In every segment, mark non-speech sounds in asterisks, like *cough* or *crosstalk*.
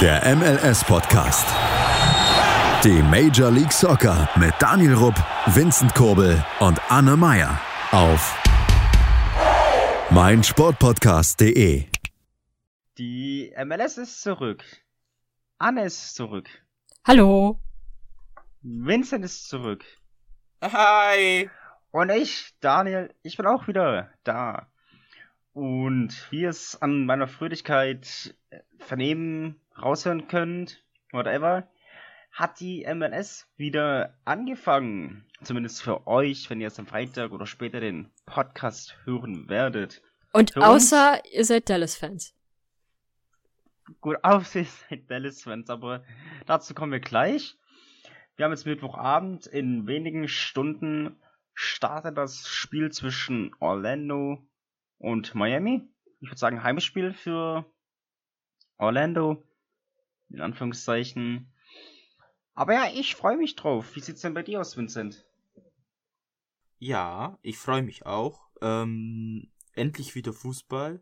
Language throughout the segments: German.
Der MLS-Podcast. Die Major League Soccer mit Daniel Rupp, Vincent Kurbel und Anne Meyer auf meinsportpodcast.de. Die MLS ist zurück. Anne ist zurück. Hallo. Vincent ist zurück. Hi. Und ich, Daniel, ich bin auch wieder da. Und wie ihr es an meiner Fröhlichkeit äh, vernehmen, raushören könnt, whatever, hat die MLS wieder angefangen. Zumindest für euch, wenn ihr es am Freitag oder später den Podcast hören werdet. Und Für außer ihr seid Dallas-Fans. Gut, *laughs* außer ihr seid Dallas-Fans, aber dazu kommen wir gleich. Wir haben jetzt Mittwochabend. In wenigen Stunden startet das Spiel zwischen Orlando und Miami. Ich würde sagen Heimspiel für Orlando. In Anführungszeichen. Aber ja, ich freue mich drauf. Wie sieht's denn bei dir aus, Vincent? Ja, ich freue mich auch. Ähm, endlich wieder Fußball.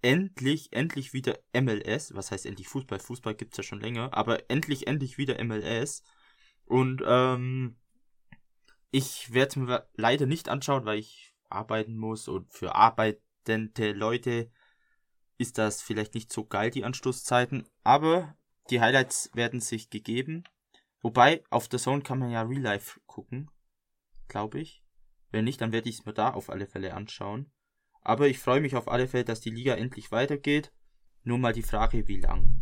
Endlich, endlich wieder MLS. Was heißt endlich Fußball? Fußball gibt's ja schon länger. Aber endlich, endlich wieder MLS. Und ähm, ich werde es mir leider nicht anschauen, weil ich arbeiten muss. Und für arbeitende Leute ist das vielleicht nicht so geil, die Anstoßzeiten. Aber die Highlights werden sich gegeben. Wobei, auf der Zone kann man ja Real Life gucken. Glaube ich. Wenn nicht, dann werde ich es mir da auf alle Fälle anschauen. Aber ich freue mich auf alle Fälle, dass die Liga endlich weitergeht. Nur mal die Frage, wie lang.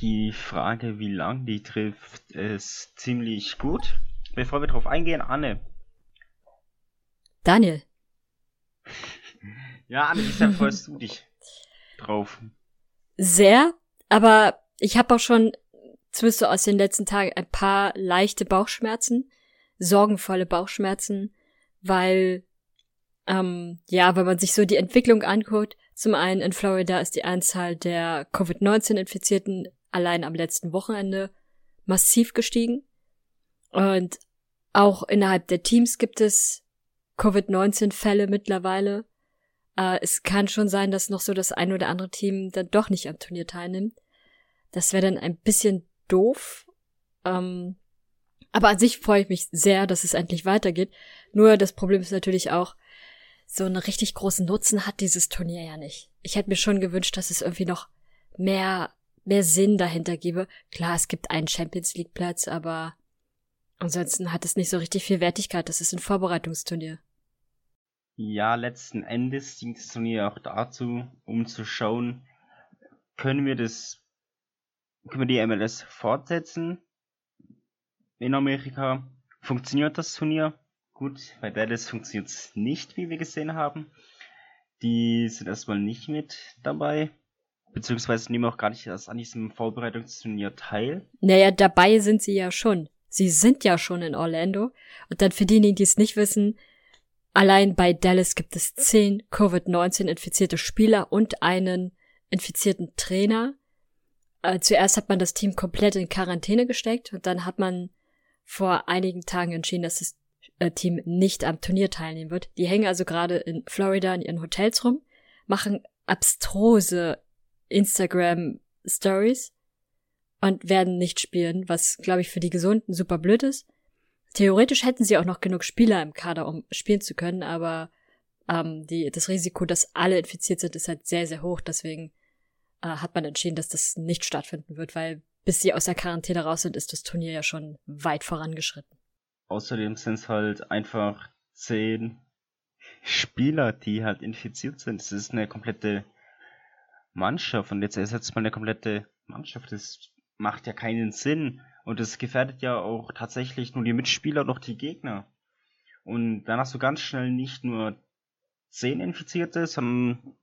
Die Frage, wie lang die trifft, ist ziemlich gut. Bevor wir drauf eingehen, Anne. Daniel. Ja, Anne, wie sehr freust du dich drauf? Sehr, aber ich habe auch schon, zumindest so aus den letzten Tagen, ein paar leichte Bauchschmerzen, sorgenvolle Bauchschmerzen, weil, ähm, ja, wenn man sich so die Entwicklung anguckt, zum einen in Florida ist die Anzahl der Covid-19-Infizierten allein am letzten Wochenende massiv gestiegen. Und auch innerhalb der Teams gibt es Covid-19-Fälle mittlerweile. Äh, es kann schon sein, dass noch so das ein oder andere Team dann doch nicht am Turnier teilnimmt. Das wäre dann ein bisschen doof. Ähm, aber an sich freue ich mich sehr, dass es endlich weitergeht. Nur das Problem ist natürlich auch, so einen richtig großen Nutzen hat dieses Turnier ja nicht. Ich hätte mir schon gewünscht, dass es irgendwie noch mehr, mehr Sinn dahinter gäbe. Klar, es gibt einen Champions League Platz, aber ansonsten hat es nicht so richtig viel Wertigkeit. Das ist ein Vorbereitungsturnier. Ja, letzten Endes dient das Turnier auch dazu, um zu schauen, können wir das, können wir die MLS fortsetzen in Amerika? Funktioniert das Turnier? Gut, bei Dallas funktioniert es nicht, wie wir gesehen haben. Die sind erstmal nicht mit dabei. Beziehungsweise nehmen auch gar nicht erst an diesem Vorbereitungsturnier teil. Naja, dabei sind sie ja schon. Sie sind ja schon in Orlando. Und dann für diejenigen, die es nicht wissen, allein bei Dallas gibt es zehn Covid-19 infizierte Spieler und einen infizierten Trainer. Äh, zuerst hat man das Team komplett in Quarantäne gesteckt und dann hat man vor einigen Tagen entschieden, dass das äh, Team nicht am Turnier teilnehmen wird. Die hängen also gerade in Florida in ihren Hotels rum, machen abstruse Instagram Stories und werden nicht spielen, was, glaube ich, für die Gesunden super blöd ist. Theoretisch hätten sie auch noch genug Spieler im Kader, um spielen zu können, aber ähm, die, das Risiko, dass alle infiziert sind, ist halt sehr, sehr hoch. Deswegen äh, hat man entschieden, dass das nicht stattfinden wird, weil bis sie aus der Quarantäne raus sind, ist das Turnier ja schon weit vorangeschritten. Außerdem sind es halt einfach zehn Spieler, die halt infiziert sind. Es ist eine komplette Mannschaft und jetzt ersetzt man eine komplette Mannschaft. Das macht ja keinen Sinn und es gefährdet ja auch tatsächlich nur die Mitspieler auch die Gegner. Und dann hast du ganz schnell nicht nur 10 Infizierte, sondern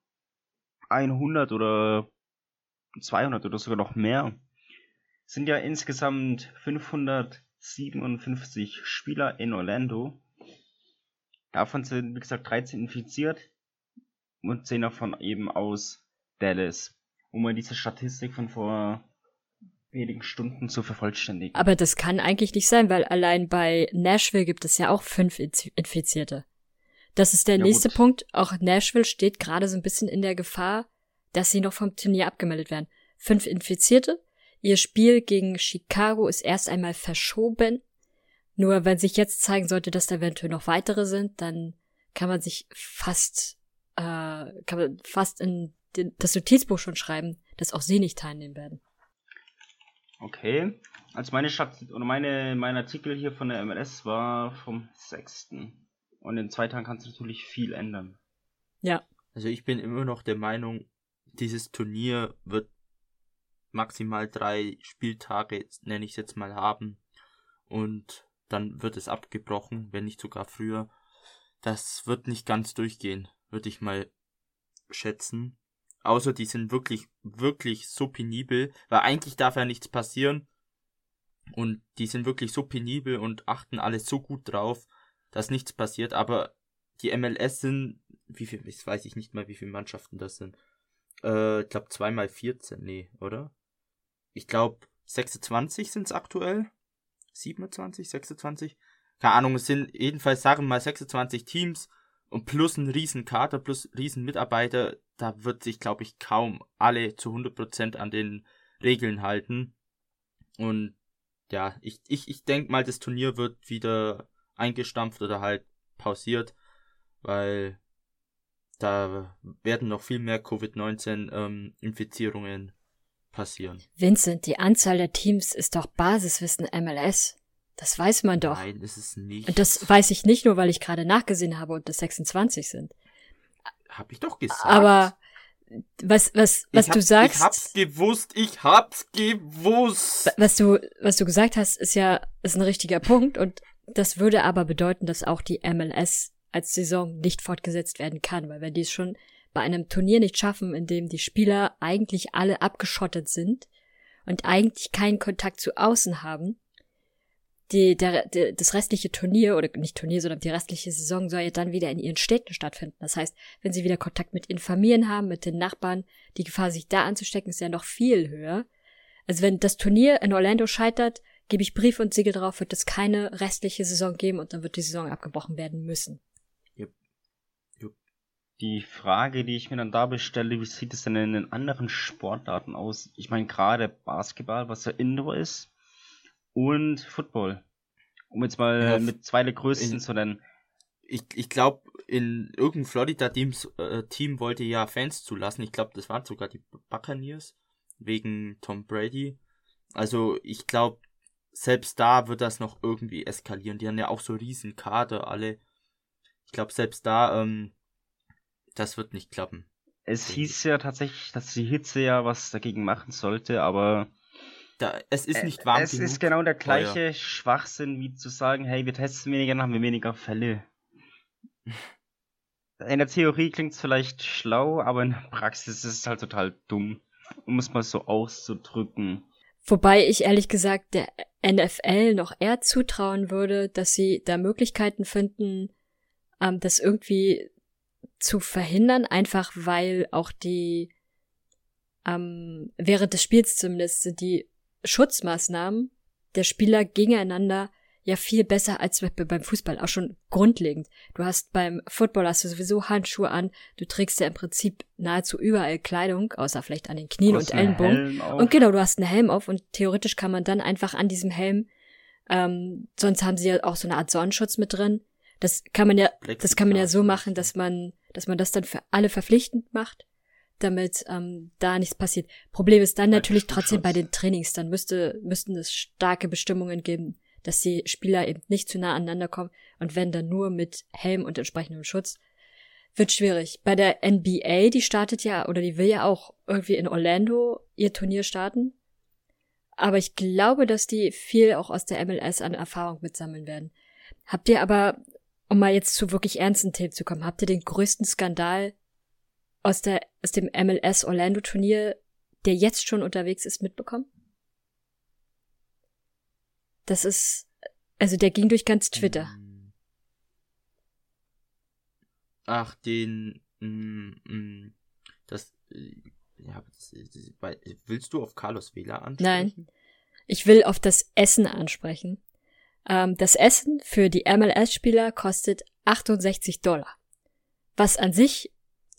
100 oder 200 oder sogar noch mehr. Es sind ja insgesamt 557 Spieler in Orlando. Davon sind, wie gesagt, 13 infiziert und 10 davon eben aus Dallas. Um mal diese Statistik von vor wenigen Stunden zu vervollständigen. Aber das kann eigentlich nicht sein, weil allein bei Nashville gibt es ja auch fünf Infizierte. Das ist der Ja, nächste gut. Punkt. Auch Nashville steht gerade so ein bisschen in der Gefahr, dass sie noch vom Turnier abgemeldet werden. fünf Infizierte. Ihr Spiel gegen Chicago ist erst einmal verschoben. Nur wenn sich jetzt zeigen sollte, dass da eventuell noch weitere sind, dann kann man sich fast, äh, kann man fast in den, das Notizbuch schon schreiben, dass auch sie nicht teilnehmen werden. Okay. Also meine Stadt oder meine, mein Artikel hier von der MLS war vom 6. Und in zwei Tagen kannst du natürlich viel ändern. Ja. Also ich bin immer noch der Meinung, dieses Turnier wird maximal drei Spieltage, nenne ich es jetzt mal, haben. Und dann wird es abgebrochen, wenn nicht sogar früher. Das wird nicht ganz durchgehen, würde ich mal schätzen. Außer die sind wirklich, wirklich so penibel, weil eigentlich darf ja nichts passieren. Und die sind wirklich so penibel und achten alles so gut drauf, dass nichts passiert. Aber die MLS sind, wie viel, ich weiß ich nicht mal, wie viele Mannschaften das sind. Äh, ich glaube zweimal 14, nee, oder? Ich glaube 26 sind es aktuell. 27, 26. Keine Ahnung, es sind jedenfalls, sagen wir mal 26 Teams und plus ein riesen Kader, plus riesen Mitarbeiter, da wird sich, glaube ich, kaum alle zu 100% an den Regeln halten. Und ja, ich, ich, ich denke mal, das Turnier wird wieder eingestampft oder halt pausiert, weil da werden noch viel mehr Covid-19-Infizierungen ähm, passieren. Vincent, die Anzahl der Teams ist doch Basiswissen MLS. Das weiß man doch. Nein, ist es nicht. Und das weiß ich nicht nur, weil ich gerade nachgesehen habe und es 26 sind. Hab ich doch gesagt. Aber was, was, was hab, du sagst. Ich hab's gewusst, ich hab's gewusst. Was du, was du gesagt hast, ist ja, ist ein richtiger Punkt und das würde aber bedeuten, dass auch die MLS als Saison nicht fortgesetzt werden kann, weil wenn die es schon bei einem Turnier nicht schaffen, in dem die Spieler eigentlich alle abgeschottet sind und eigentlich keinen Kontakt zu außen haben, die, der, der, das restliche Turnier, oder nicht Turnier, sondern die restliche Saison soll ja dann wieder in ihren Städten stattfinden. Das heißt, wenn sie wieder Kontakt mit ihren Familien haben, mit den Nachbarn, die Gefahr, sich da anzustecken, ist ja noch viel höher. Also wenn das Turnier in Orlando scheitert, gebe ich Brief und Siegel drauf, wird es keine restliche Saison geben und dann wird die Saison abgebrochen werden müssen. Yep. Yep. Die Frage, die ich mir dann da bestelle, wie sieht es denn in den anderen Sportarten aus? Ich meine, gerade Basketball, was ja Indoor ist, und Football. Um jetzt mal ja, mit zwei der größten zu nennen. Ich, ich glaube, in irgendein Florida-Team äh, Team wollte ja Fans zulassen. Ich glaube, das waren sogar die Buccaneers. Wegen Tom Brady. Also, ich glaube, selbst da wird das noch irgendwie eskalieren. Die haben ja auch so riesen Kader alle. Ich glaube, selbst da, ähm, das wird nicht klappen. Es hieß ja tatsächlich, dass die Hitze ja was dagegen machen sollte, aber da, es ist nicht warm Es genug. ist genau der gleiche oh, ja. Schwachsinn, wie zu sagen, hey, wir testen weniger, dann haben wir weniger Fälle. *laughs* In der Theorie klingt es vielleicht schlau, aber in der Praxis ist es halt total dumm, um es mal so auszudrücken. Wobei ich ehrlich gesagt der NFL noch eher zutrauen würde, dass sie da Möglichkeiten finden, ähm, das irgendwie zu verhindern, einfach weil auch die ähm, während des Spiels zumindest sind die Schutzmaßnahmen der Spieler gegeneinander ja viel besser als beim Fußball, auch schon grundlegend. Du hast beim Football hast du sowieso Handschuhe an, du trägst ja im Prinzip nahezu überall Kleidung, außer vielleicht an den Knien und Ellenbogen. Und genau, du hast einen Helm auf und theoretisch kann man dann einfach an diesem Helm, ähm, sonst haben sie ja auch so eine Art Sonnenschutz mit drin. Das kann man ja, das kann man ja so machen, dass man, dass man das dann für alle verpflichtend macht damit ähm, da nichts passiert. Problem ist dann natürlich trotzdem bei den Trainings, dann müsste, müssten es starke Bestimmungen geben, dass die Spieler eben nicht zu nah aneinander kommen und wenn dann nur mit Helm und entsprechendem Schutz. Wird schwierig. Bei der NBA, die startet ja, oder die will ja auch irgendwie in Orlando ihr Turnier starten. Aber ich glaube, dass die viel auch aus der MLS an Erfahrung mitsammeln werden. Habt ihr aber, um mal jetzt zu wirklich ernsten Themen zu kommen, habt ihr den größten Skandal aus, der, aus dem MLS Orlando Turnier, der jetzt schon unterwegs ist, mitbekommen? Das ist, also der ging durch ganz Twitter. Mm. Ach, den, mm, mm, das, äh, ja, willst du auf Carlos Vela ansprechen? Nein, ich will auf das Essen ansprechen. Ähm, das Essen für die MLS-Spieler kostet 68 Dollar. Was an sich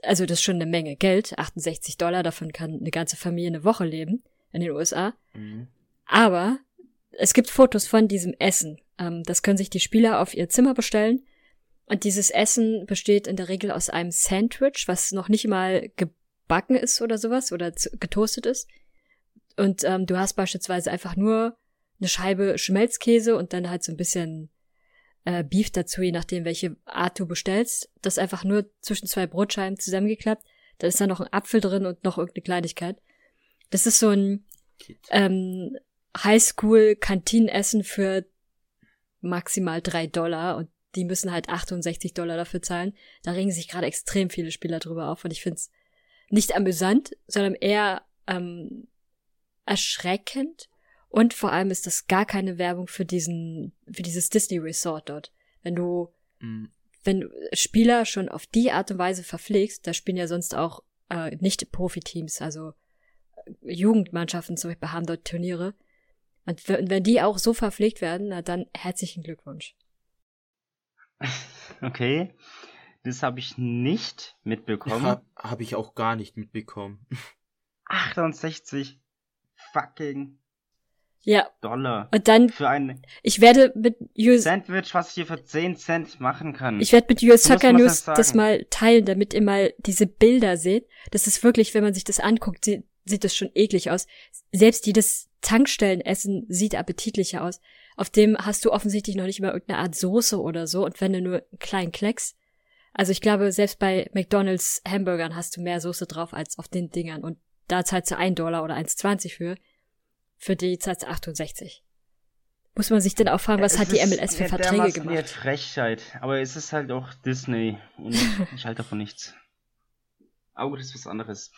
also das ist schon eine Menge Geld, 68 Dollar, davon kann eine ganze Familie eine Woche leben in den USA. Mhm. Aber es gibt Fotos von diesem Essen. Ähm, das können sich die Spieler auf ihr Zimmer bestellen. Und dieses Essen besteht in der Regel aus einem Sandwich, was noch nicht mal gebacken ist oder sowas oder getoastet ist. Und ähm, du hast beispielsweise einfach nur eine Scheibe Schmelzkäse und dann halt so ein bisschen äh, Beef dazu, je nachdem, welche Art du bestellst. Das einfach nur zwischen zwei Brotscheiben zusammengeklappt. Da ist dann noch ein Apfel drin und noch irgendeine Kleinigkeit. Das ist so ein ähm, Highschool-Kantinenessen für maximal drei Dollar und die müssen halt 68 Dollar dafür zahlen. Da regen sich gerade extrem viele Spieler drüber auf und ich find's nicht amüsant, sondern eher ähm, erschreckend. Und vor allem ist das gar keine Werbung für diesen, für dieses Disney Resort dort. Wenn du, Mhm. wenn du Spieler schon auf die Art und Weise verpflegst, da spielen ja sonst auch äh, nicht Profiteams, also äh, Jugendmannschaften zum Beispiel haben dort Turniere. Und wenn wenn die auch so verpflegt werden, na dann herzlichen Glückwunsch. *laughs* Okay. Das habe ich nicht mitbekommen. Habe hab ich auch gar nicht mitbekommen. *laughs* 68 fucking Ja, Dollar. und dann, Für ein ich werde mit US, Sandwich, was ich hier für 10 Cent machen kann. ich werde mit US Soccer News das das mal teilen, damit ihr mal diese Bilder seht. Das ist wirklich, wenn man sich das anguckt, sieht, sieht das schon eklig aus. Selbst jedes Tankstellenessen sieht appetitlicher aus. Auf dem hast du offensichtlich noch nicht mal irgendeine Art Soße oder so und wenn du nur einen kleinen Klecks. Also ich glaube, selbst bei McDonalds Hamburgern hast du mehr Soße drauf als auf den Dingern und da zahlst du 1 Dollar oder 1,20 für. Für die du 68. Muss man sich denn auch fragen, was Es hat die ist MLS für Verträge dermaßen eine gemacht? Frechheit. Aber es ist halt auch Disney. Und *laughs* ich halte davon nichts. Aber das ist was anderes.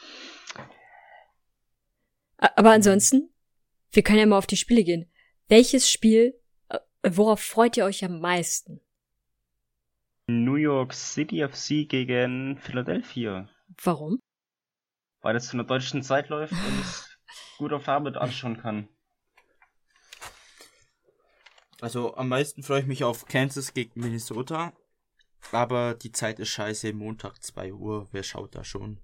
Aber ansonsten, wir können ja mal auf die Spiele gehen. Welches Spiel, äh, worauf freut ihr euch am meisten? New York City FC gegen Philadelphia. Warum? Weil das zu einer deutschen Zeit läuft und *laughs* gut auf Arbeit anschauen kann. Also am meisten freue ich mich auf Kansas gegen Minnesota. Aber die Zeit ist scheiße, Montag 2 Uhr, wer schaut da schon?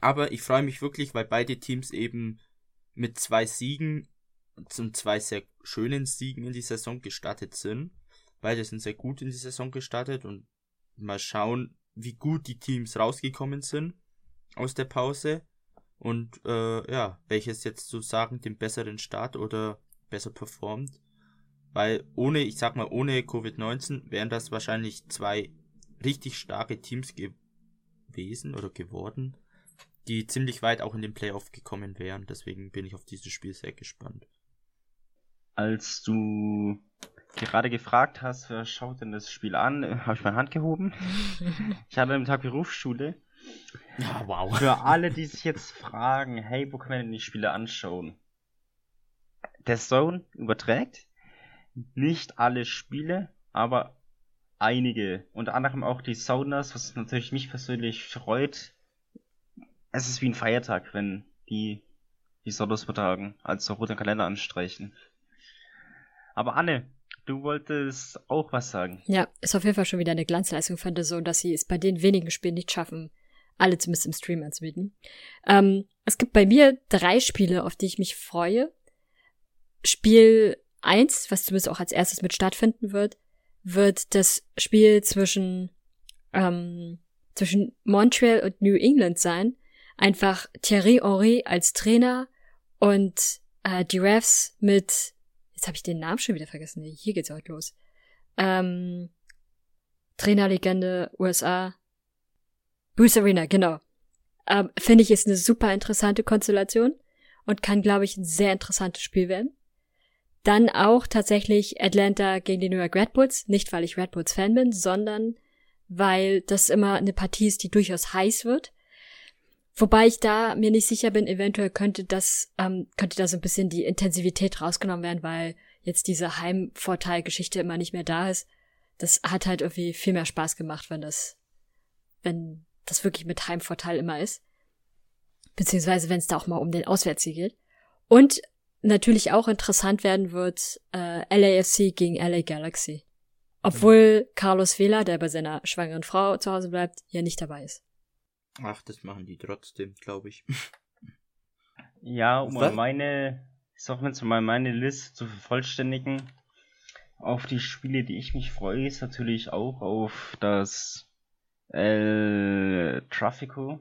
Aber ich freue mich wirklich, weil beide Teams eben mit zwei Siegen zum zwei sehr schönen Siegen in die Saison gestartet sind. Beide sind sehr gut in die Saison gestartet und mal schauen, wie gut die Teams rausgekommen sind aus der Pause und äh, ja, welches jetzt sozusagen den besseren Start oder besser performt. Weil ohne, ich sag mal, ohne Covid-19 wären das wahrscheinlich zwei richtig starke Teams gewesen oder geworden, die ziemlich weit auch in den Playoff gekommen wären. Deswegen bin ich auf dieses Spiel sehr gespannt. Als du gerade gefragt hast, wer schaut denn das Spiel an, *laughs* habe ich meine Hand gehoben. *laughs* Ich hatte am Tag Berufsschule. Ja, wow. Für alle, die sich jetzt fragen, hey, wo können wir denn die Spiele anschauen? Der Zone überträgt nicht alle Spiele, aber einige. Unter anderem auch die Sounders, was natürlich mich persönlich freut. Es ist wie ein Feiertag, wenn die die Sounders übertragen, also roten Kalender anstreichen. Aber Anne, du wolltest auch was sagen. Ja, ist auf jeden Fall schon wieder eine Glanzleistung von der so, dass sie es bei den wenigen Spielen nicht schaffen, alle zumindest im Stream anzubieten. Ähm, es gibt bei mir drei Spiele, auf die ich mich freue. Spiel eins, was zumindest auch als erstes mit stattfinden wird, wird das Spiel zwischen, ähm, zwischen Montreal und New England sein. Einfach Thierry Henry als Trainer und äh, die Refs mit, jetzt habe ich den Namen schon wieder vergessen, hier geht's heute los. Ähm, Trainerlegende USA, Bruce Arena, genau. Ähm, Finde ich ist eine super interessante Konstellation und kann, glaube ich, ein sehr interessantes Spiel werden. Dann auch tatsächlich Atlanta gegen die New York Red Bulls. Nicht, weil ich Red Bulls Fan bin, sondern weil das immer eine Partie ist, die durchaus heiß wird. Wobei ich da mir nicht sicher bin, eventuell könnte das, ähm, könnte da so ein bisschen die Intensivität rausgenommen werden, weil jetzt diese Heimvorteilgeschichte immer nicht mehr da ist. Das hat halt irgendwie viel mehr Spaß gemacht, wenn das, wenn das wirklich mit Heimvorteil immer ist. Beziehungsweise wenn es da auch mal um den Auswärtssieg geht. Und natürlich auch interessant werden wird äh, LAFC gegen LA Galaxy. Obwohl Carlos Vela, der bei seiner schwangeren Frau zu Hause bleibt, ja nicht dabei ist. Ach, das machen die trotzdem, glaube ich. *laughs* Ja, um Was? mal meine, ich sag jetzt mal meine Liste zu vervollständigen. Auf die Spiele, die ich mich freue, ist natürlich auch auf das El Trafico.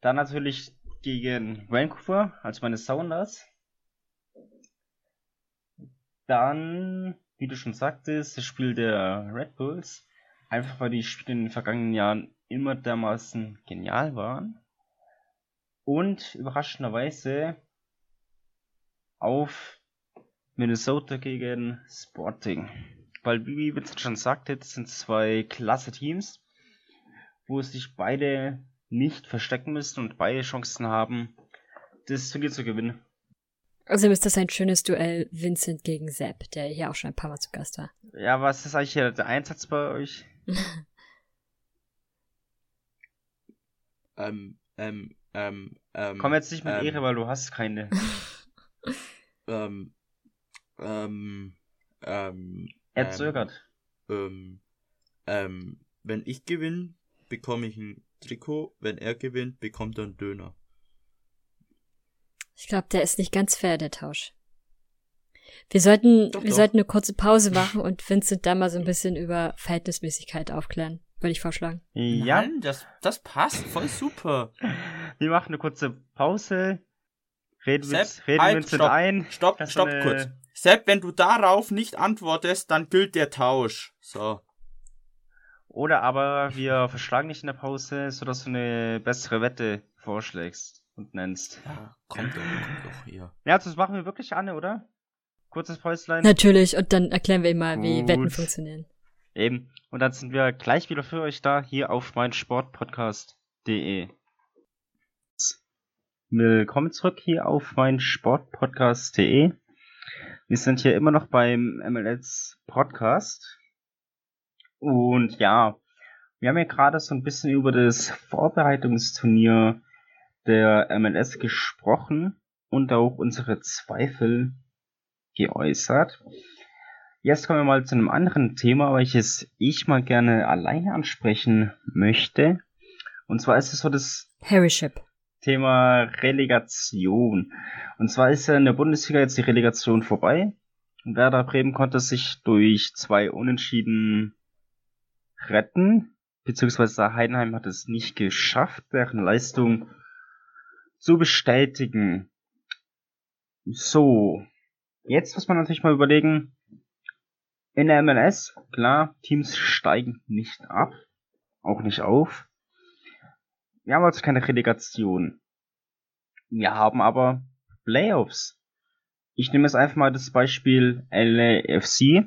Dann natürlich gegen Vancouver, also meine Sounders. Dann, wie du schon sagtest, das Spiel der Red Bulls. Einfach weil die Spiele in den vergangenen Jahren immer dermaßen genial waren. Und überraschenderweise auf Minnesota gegen Sporting. Weil, wie Vincent schon sagte, das sind zwei klasse Teams, wo sich beide nicht verstecken müssen und beide Chancen haben, das Turnier zu gewinnen. Also ist das ein schönes Duell Vincent gegen Sepp, der hier auch schon ein paar Mal zu Gast war. Ja, was ist eigentlich der Einsatz bei euch? *laughs* Ähm, ähm, ähm, ähm. Komm jetzt nicht mit ähm, Ehre, weil du hast keine. *laughs* Ähm, ähm, ähm. Er zögert. Ähm, ähm, wenn ich gewinne, bekomme ich ein Trikot. Wenn er gewinnt, bekommt er einen Döner. Ich glaube, der ist nicht ganz fair, der Tausch. Wir sollten, Doch, wir doch. sollten eine kurze Pause machen und Vincent da mal so ein bisschen über Verhältnismäßigkeit aufklären, würde ich vorschlagen. Ja, Nein, das, das passt. Voll super. *laughs* wir machen eine kurze Pause. Reden wir Sepp, reden halt, Vincent stopp, ein. Stopp, stopp eine- kurz. Sepp, wenn du darauf nicht antwortest, dann gilt der Tausch. So. Oder aber wir verschlagen dich in der Pause, sodass du eine bessere Wette vorschlägst und nennst. Ja, kommt doch, kommt doch hier. Ja, das machen wir wirklich, Anne, oder? Kurzes Päuslein. Natürlich, und dann erklären wir ihm mal, wie Gut. Wetten funktionieren. Eben. Und dann sind wir gleich wieder für euch da, hier auf mein Sportpodcast.de. Willkommen zurück hier auf mein Sportpodcast.de. Wir sind hier immer noch beim MLS Podcast. Und ja, wir haben ja gerade so ein bisschen über das Vorbereitungsturnier der MLS gesprochen und auch unsere Zweifel geäußert. Jetzt kommen wir mal zu einem anderen Thema, welches ich mal gerne alleine ansprechen möchte. Und zwar ist es so das Harryship. Thema Relegation. Und zwar ist ja in der Bundesliga jetzt die Relegation vorbei. Werder Bremen konnte sich durch zwei Unentschieden retten, beziehungsweise Heidenheim hat es nicht geschafft, deren Leistung zu bestätigen. So, jetzt muss man natürlich mal überlegen, in der MLS, klar, Teams steigen nicht ab, auch nicht auf. Wir haben also keine Relegation. Wir haben aber Playoffs. Ich nehme jetzt einfach mal das Beispiel LAFC.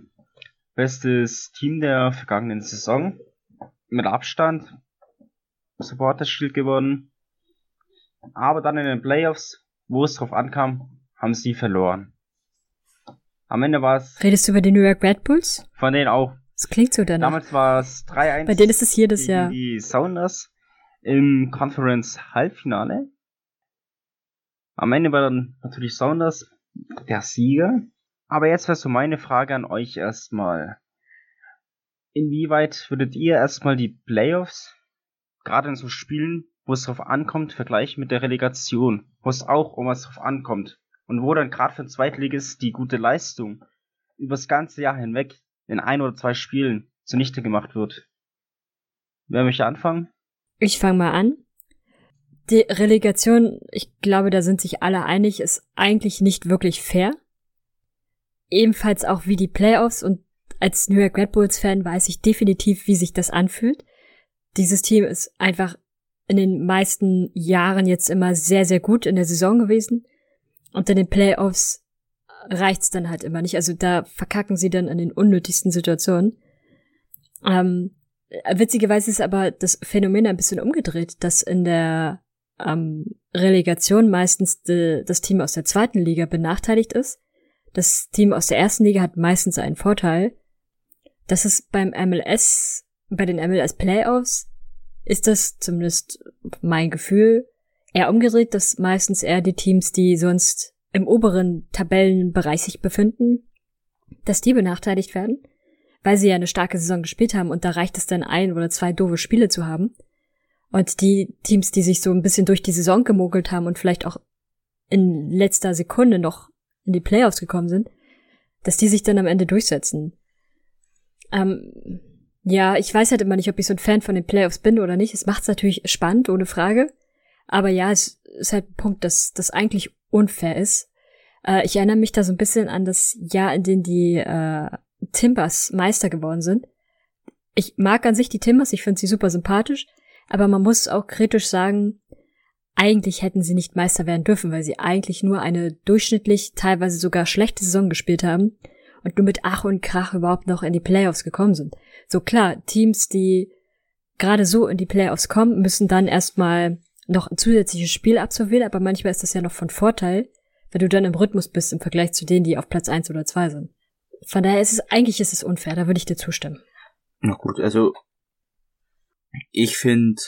Bestes Team der vergangenen Saison. Mit Abstand. Supporter Shield gewonnen. Aber dann in den Playoffs, wo es drauf ankam, haben sie verloren. Am Ende war es Redest du über die New York Red Bulls? von denen auch. Das klingt so danach. Damals war es 3-1. Bei denen ist es jedes Jahr. die Sounders im Conference Halbfinale. Am Ende war dann natürlich Sounders der Sieger. Aber jetzt wäre so meine Frage an euch erstmal. Inwieweit würdet ihr erstmal die Playoffs, gerade in so Spielen, wo es drauf ankommt, vergleichen mit der Relegation, wo es auch um was drauf ankommt und wo dann gerade für den Zweitligist die gute Leistung übers ganze Jahr hinweg in ein oder zwei Spielen zunichte gemacht wird? Wer möchte anfangen? Ich fange mal an. Die Relegation, ich glaube, da sind sich alle einig, ist eigentlich nicht wirklich fair. Ebenfalls auch wie die Playoffs und als New York Red Bulls Fan weiß ich definitiv, wie sich das anfühlt. Dieses Team ist einfach in den meisten Jahren jetzt immer sehr, sehr gut in der Saison gewesen. Und in den Playoffs reicht's dann halt immer nicht. Also da verkacken sie dann in den unnötigsten Situationen. Ähm, witzigerweise ist aber das Phänomen ein bisschen umgedreht, dass in der ähm, Relegation meistens de, das Team aus der zweiten Liga benachteiligt ist. Das Team aus der ersten Liga hat meistens einen Vorteil. Das ist beim MLS, bei den MLS Playoffs, ist das zumindest mein Gefühl eher umgedreht, dass meistens eher die Teams, die sonst im oberen Tabellenbereich sich befinden, dass die benachteiligt werden, weil sie ja eine starke Saison gespielt haben und da reicht es dann ein oder zwei doofe Spiele zu haben. Und die Teams, die sich so ein bisschen durch die Saison gemogelt haben und vielleicht auch in letzter Sekunde noch in die Playoffs gekommen sind, dass die sich dann am Ende durchsetzen. Ähm, ja, ich weiß halt immer nicht, ob ich so ein Fan von den Playoffs bin oder nicht. Es macht es natürlich spannend, ohne Frage. Aber ja, es ist halt ein Punkt, dass das eigentlich unfair ist. Äh, ich erinnere mich da so ein bisschen an das Jahr, in dem die äh, Timbers Meister geworden sind. Ich mag an sich die Timbers, ich finde sie super sympathisch, aber man muss auch kritisch sagen, eigentlich hätten sie nicht Meister werden dürfen, weil sie eigentlich nur eine durchschnittlich, teilweise sogar schlechte Saison gespielt haben und nur mit Ach und Krach überhaupt noch in die Playoffs gekommen sind. So klar, Teams, die gerade so in die Playoffs kommen, müssen dann erstmal noch ein zusätzliches Spiel absolvieren, aber manchmal ist das ja noch von Vorteil, wenn du dann im Rhythmus bist im Vergleich zu denen, die auf Platz eins oder zwei sind. Von daher ist es, eigentlich ist es unfair, da würde ich dir zustimmen. Na gut, also ich finde,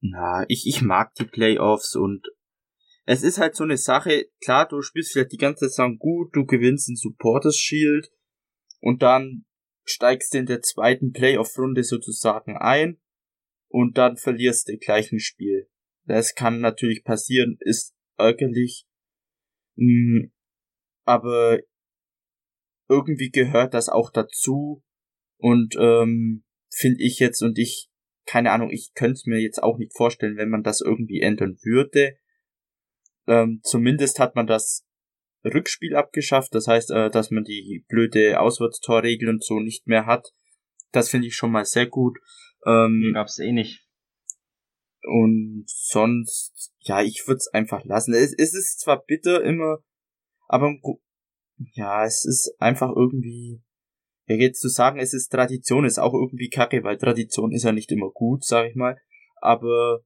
na, ich, ich mag die Playoffs und es ist halt so eine Sache, klar, du spielst vielleicht die ganze Saison gut, du gewinnst den Supporters Shield und dann steigst du in der zweiten Playoff-Runde sozusagen ein und dann verlierst du gleich ein Spiel. Das kann natürlich passieren, ist ärgerlich, mm, aber irgendwie gehört das auch dazu und ähm, finde ich jetzt und ich keine Ahnung, ich könnte es mir jetzt auch nicht vorstellen, wenn man das irgendwie ändern würde. Ähm, zumindest hat man das Rückspiel abgeschafft, das heißt, äh, dass man die blöde Auswärtstorregel und so nicht mehr hat. Das finde ich schon mal sehr gut. Ähm, Gab's eh nicht. Und sonst, ja, ich würde es einfach lassen. Es, es ist zwar bitter immer, aber ja, es ist einfach irgendwie, ja, jetzt zu sagen, es ist Tradition, ist auch irgendwie kacke, weil Tradition ist ja nicht immer gut, sag ich mal. Aber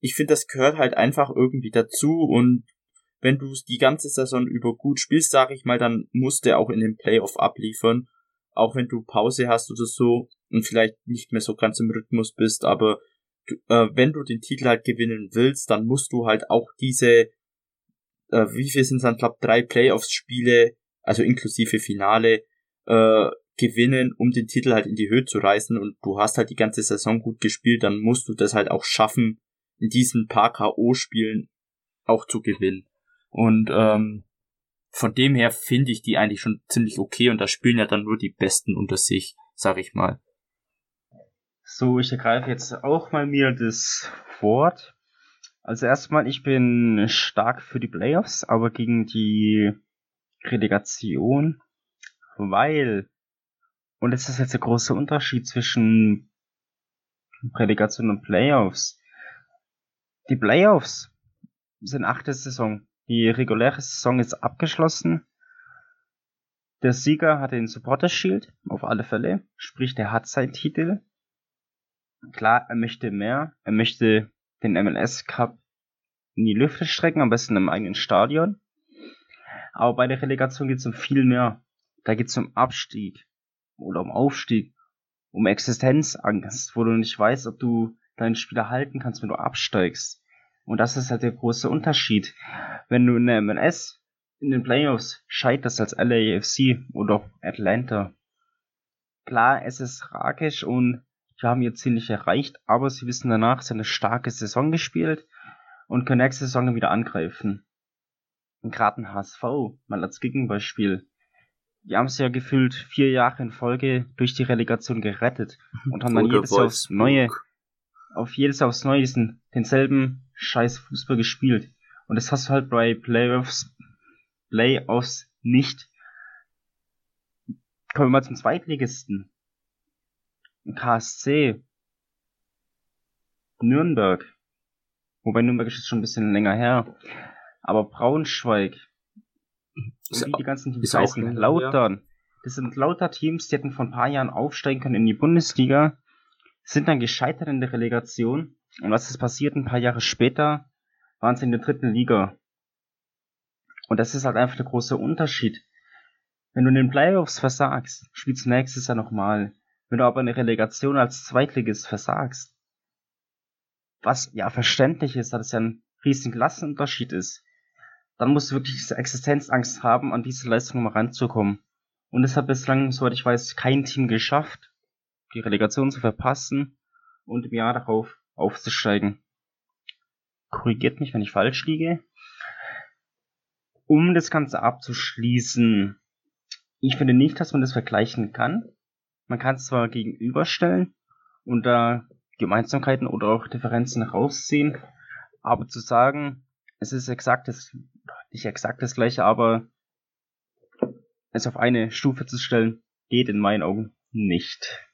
ich finde, das gehört halt einfach irgendwie dazu und wenn du die ganze Saison über gut spielst, sag ich mal, dann musst du auch in den Playoff abliefern. Auch wenn du Pause hast oder so und vielleicht nicht mehr so ganz im Rhythmus bist, aber äh, wenn du den Titel halt gewinnen willst, dann musst du halt auch diese, äh, wie viel sind es dann, glaube drei Playoffs-Spiele, also inklusive Finale, äh, gewinnen, um den Titel halt in die Höhe zu reißen und du hast halt die ganze Saison gut gespielt, dann musst du das halt auch schaffen, in diesen paar K.O.-Spielen auch zu gewinnen. Und ähm, von dem her finde ich die eigentlich schon ziemlich okay und da spielen ja dann nur die Besten unter sich, sag ich mal. So, ich ergreife jetzt auch mal mir das Wort. Also erstmal, ich bin stark für die Playoffs, aber gegen die Relegation, weil, und das ist jetzt der große Unterschied zwischen Relegation und Playoffs. Die Playoffs sind achte Saison. Die reguläre Saison ist abgeschlossen. Der Sieger hat den Supporter Shield, auf alle Fälle. Sprich, der hat seinen Titel. Klar, er möchte mehr. Er möchte den MLS Cup in die Lüfte strecken, am besten im eigenen Stadion. Aber bei der Relegation geht es um viel mehr. Da geht es um Abstieg oder um Aufstieg, um Existenzangst, wo du nicht weißt, ob du deinen Spieler halten kannst, wenn du absteigst. Und das ist halt der große Unterschied. Wenn du in der MLS in den Playoffs scheiterst als LAFC oder Atlanta. Klar, es ist tragisch und wir haben ihr Ziel nicht erreicht, aber sie wissen danach, sie haben eine starke Saison gespielt und können nächste Saison wieder angreifen. Und gerade ein HSV, mal als Gegenbeispiel, die haben es ja gefühlt vier Jahre in Folge durch die Relegation gerettet und haben dann jedes Jahr aufs Neue auf jedes Jahr aufs Neue diesen, denselben scheiß Fußball gespielt. Und das hast du halt bei Playoffs, Playoffs nicht. Kommen wir mal zum Zweitligisten. KSC. Nürnberg. Wobei Nürnberg ist schon ein bisschen länger her. Aber Braunschweig. Ist, die ganzen Teams heißen. Lautern. Das sind lauter Teams, die hätten vor ein paar Jahren aufsteigen können in die Bundesliga sind dann gescheitert in der Relegation. Und was ist passiert? Ein paar Jahre später waren sie in der dritten Liga. Und das ist halt einfach der große Unterschied. Wenn du in den Playoffs versagst, spielst du nächstes Jahr nochmal. Wenn du aber in der Relegation als Zweitligist versagst, was ja verständlich ist, da das ja ein riesigen Klassenunterschied ist, dann musst du wirklich diese Existenzangst haben, an diese Leistung mal ranzukommen. Und das hat bislang, soweit ich weiß, kein Team geschafft die Relegation zu verpassen. und im Jahr darauf aufzusteigen. Korrigiert mich, wenn ich falsch liege. Um das Ganze abzuschließen, ich finde nicht, dass man das vergleichen kann. Man kann es zwar gegenüberstellen und da Gemeinsamkeiten oder auch Differenzen rausziehen, aber zu sagen, es ist exakt das, nicht exakt das gleiche, aber es auf eine Stufe zu stellen, geht in meinen Augen nicht.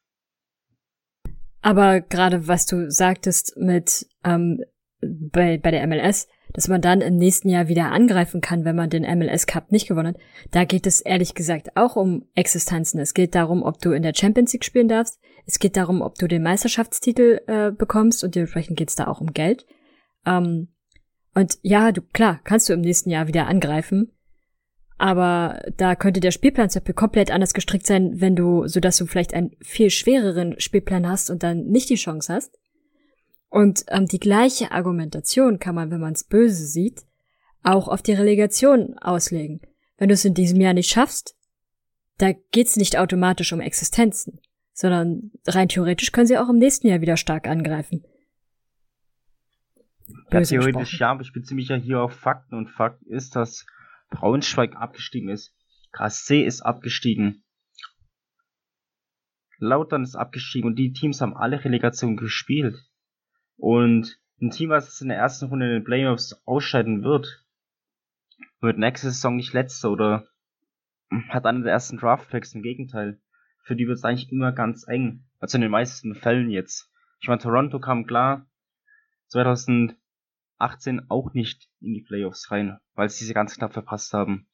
Aber gerade was du sagtest mit ähm, bei, bei der MLS, dass man dann im nächsten Jahr wieder angreifen kann, wenn man den MLS Cup nicht gewonnen hat, da geht es ehrlich gesagt auch um Existenzen. Es geht darum, ob du in der Champions League spielen darfst. Es geht darum, ob du den Meisterschaftstitel äh, bekommst und dementsprechend geht es da auch um Geld. Ähm, und ja, du klar, kannst du im nächsten Jahr wieder angreifen, aber da könnte der Spielplan zum Beispiel komplett anders gestrickt sein, wenn du, so dass du vielleicht einen viel schwereren Spielplan hast und dann nicht die Chance hast. Und ähm, die gleiche Argumentation kann man, wenn man es böse sieht, auch auf die Relegation auslegen. Wenn du es in diesem Jahr nicht schaffst, da geht's nicht automatisch um Existenzen, sondern rein theoretisch können sie auch im nächsten Jahr wieder stark angreifen. Ja, theoretisch ja, aber ich beziehe mich ja hier auf Fakten und Fakt ist, dass Braunschweig abgestiegen ist. KSC ist abgestiegen. Lautern ist abgestiegen und die Teams haben alle Relegationen gespielt. Und ein Team, was in der ersten Runde in den Playoffs ausscheiden wird, wird nächste Saison nicht letzter oder hat einen der ersten Draftpicks. Im Gegenteil. Für die wird es eigentlich immer ganz eng. Also in den meisten Fällen jetzt. Ich meine, Toronto kam klar 2018 auch nicht in die Playoffs rein, weil sie sie ganz knapp verpasst haben.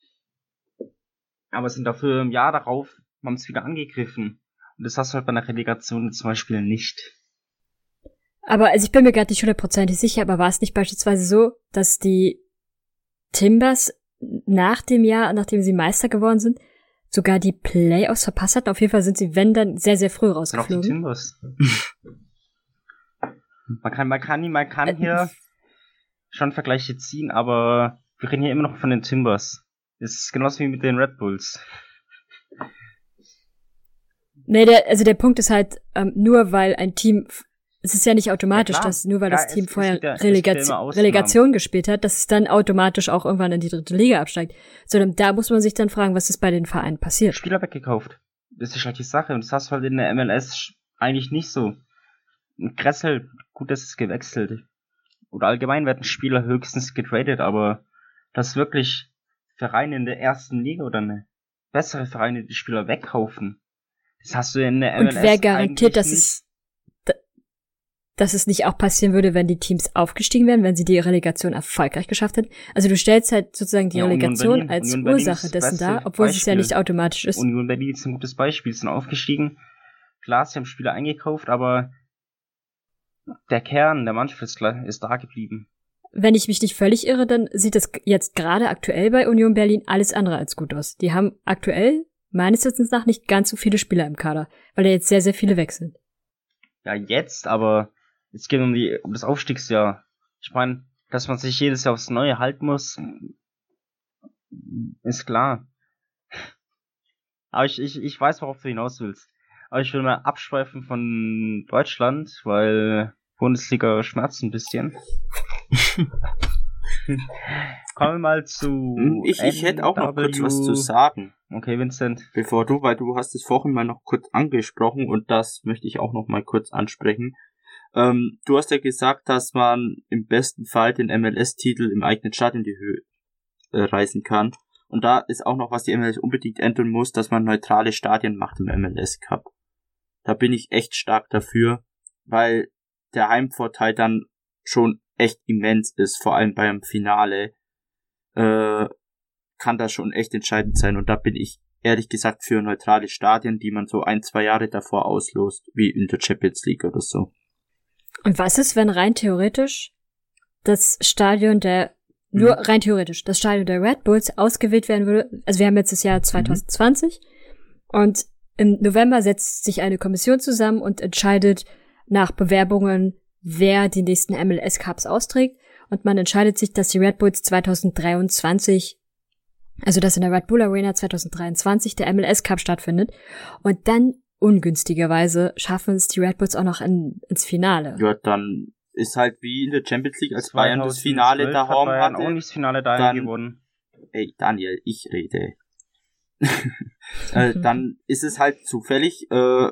Aber sind dafür im Jahr darauf, haben es wieder angegriffen. Und das hast du halt bei einer Relegation zum Beispiel nicht. Aber also ich bin mir gerade nicht hundertprozentig sicher, aber war es nicht beispielsweise so, dass die Timbers nach dem Jahr, nachdem sie Meister geworden sind, sogar die Playoffs verpasst hatten? Auf jeden Fall sind sie, wenn dann, sehr, sehr früh rausgeflogen. Auch die Timbers. Man kann, man kann, man kann äh, hier schon Vergleiche ziehen, aber wir reden hier immer noch von den Timbers. Das ist genauso wie mit den Red Bulls. Nee, der, also der Punkt ist halt, ähm, nur weil ein Team, es ist ja nicht automatisch, ja, dass nur weil ja, das Team vorher es Relegation, Relegation gespielt hat, dass es dann automatisch auch irgendwann in die dritte Liga absteigt. Sondern da muss man sich dann fragen, was ist bei den Vereinen passiert. Spieler weggekauft. Das ist halt die Sache und das hast du halt in der MLS eigentlich nicht so. Kressel, gut, dass es gewechselt oder allgemein werden Spieler höchstens getradet, aber dass wirklich Vereine in der ersten Liga oder eine bessere Vereine die Spieler wegkaufen, das hast du in der MLS Und wer garantiert, dass es dass es nicht auch passieren würde, wenn die Teams aufgestiegen wären, wenn sie die Relegation erfolgreich geschafft hätten. Also du stellst halt sozusagen die ja, Relegation als Union Ursache dessen dar, obwohl Beispiel. es ja nicht automatisch ist. Union Berlin ist ein gutes Beispiel, sie sind aufgestiegen. Klar, sie haben Spieler eingekauft, aber der Kern der Mannschaft ist, ist da geblieben. Wenn ich mich nicht völlig irre, dann sieht es jetzt gerade aktuell bei Union Berlin alles andere als gut aus. Die haben aktuell meines Wissens nach nicht ganz so viele Spieler im Kader, weil da jetzt sehr, sehr viele weg sind. Ja, jetzt, aber es geht um, die, um das Aufstiegsjahr. Ich meine, dass man sich jedes Jahr aufs Neue halten muss, ist klar. *laughs* Aber ich, ich, ich weiß, worauf du hinaus willst. Aber ich will mal abschweifen von Deutschland, weil Bundesliga schmerzt ein bisschen. *laughs* Kommen wir mal zu. Hm, ich, ich hätte auch noch kurz was zu sagen. Okay, Vincent. Bevor du, weil du hast es vorhin mal noch kurz angesprochen und das möchte ich auch noch mal kurz ansprechen. Ähm, du hast ja gesagt, dass man im besten Fall den MLS-Titel im eigenen Stadt in die Höhe äh, reisen kann. Und da ist auch noch, was die MLS unbedingt ändern muss, dass man neutrale Stadien macht im MLS Cup. Da bin ich echt stark dafür, weil der Heimvorteil dann schon echt immens ist, vor allem beim Finale, äh, kann das schon echt entscheidend sein und da bin ich ehrlich gesagt für neutrale Stadien, die man so ein, zwei Jahre davor auslost, wie in der Champions League oder so. Und was ist, wenn rein theoretisch das Stadion der, nur mhm. rein theoretisch, das Stadion der Red Bulls ausgewählt werden würde? Also wir haben jetzt das Jahr 2020 mhm. und im November setzt sich eine Kommission zusammen und entscheidet nach Bewerbungen, wer die nächsten MLS Cups austrägt. Und man entscheidet sich, dass die Red Bulls 2023, also dass in der Red Bull Arena 2023 der MLS Cup stattfindet. Und dann ungünstigerweise schaffen es die Red Bulls auch noch in, ins Finale. Ja, dann ist halt wie in der Champions League, als Bayern das Finale daheim hat Bayern hatte. auch nicht das Finale daheim dann- gewonnen. Ey, Daniel, ich rede. Äh, dann ist es halt zufällig, äh,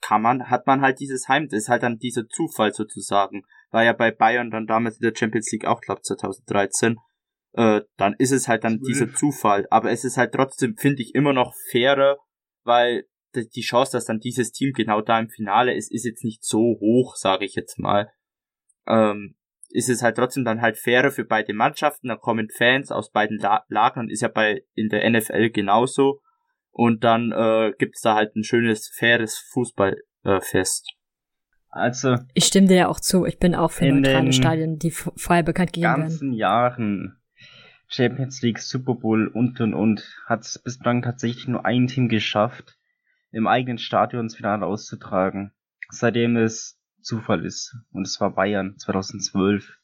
kann man, hat man halt dieses Heim, das ist halt dann dieser Zufall sozusagen. War ja bei Bayern dann damals in der Champions League auch, glaub 2013. Äh, dann ist es halt dann Zwölf. dieser Zufall. Aber es ist halt trotzdem, finde ich, immer noch fairer, weil die die Chance, dass dann dieses Team genau da im Finale ist, ist jetzt nicht so hoch, sage ich jetzt mal. Ähm, ist es halt trotzdem dann halt fairer für beide Mannschaften, da kommen Fans aus beiden La Lagern, ist ja bei in der NFL genauso. Und dann äh, gibt's da halt ein schönes, faires Fußballfest. Äh. Also, Ich stimme dir ja auch zu. Ich bin auch für In neutrale den Stadien, die vorher bekannt gegeben werden. ganzen Jahren Champions League, Super Bowl und und und hat es bislang tatsächlich nur ein Team geschafft, im eigenen Stadion das Finale auszutragen. Seitdem es Zufall ist. Und es war Bayern 2012.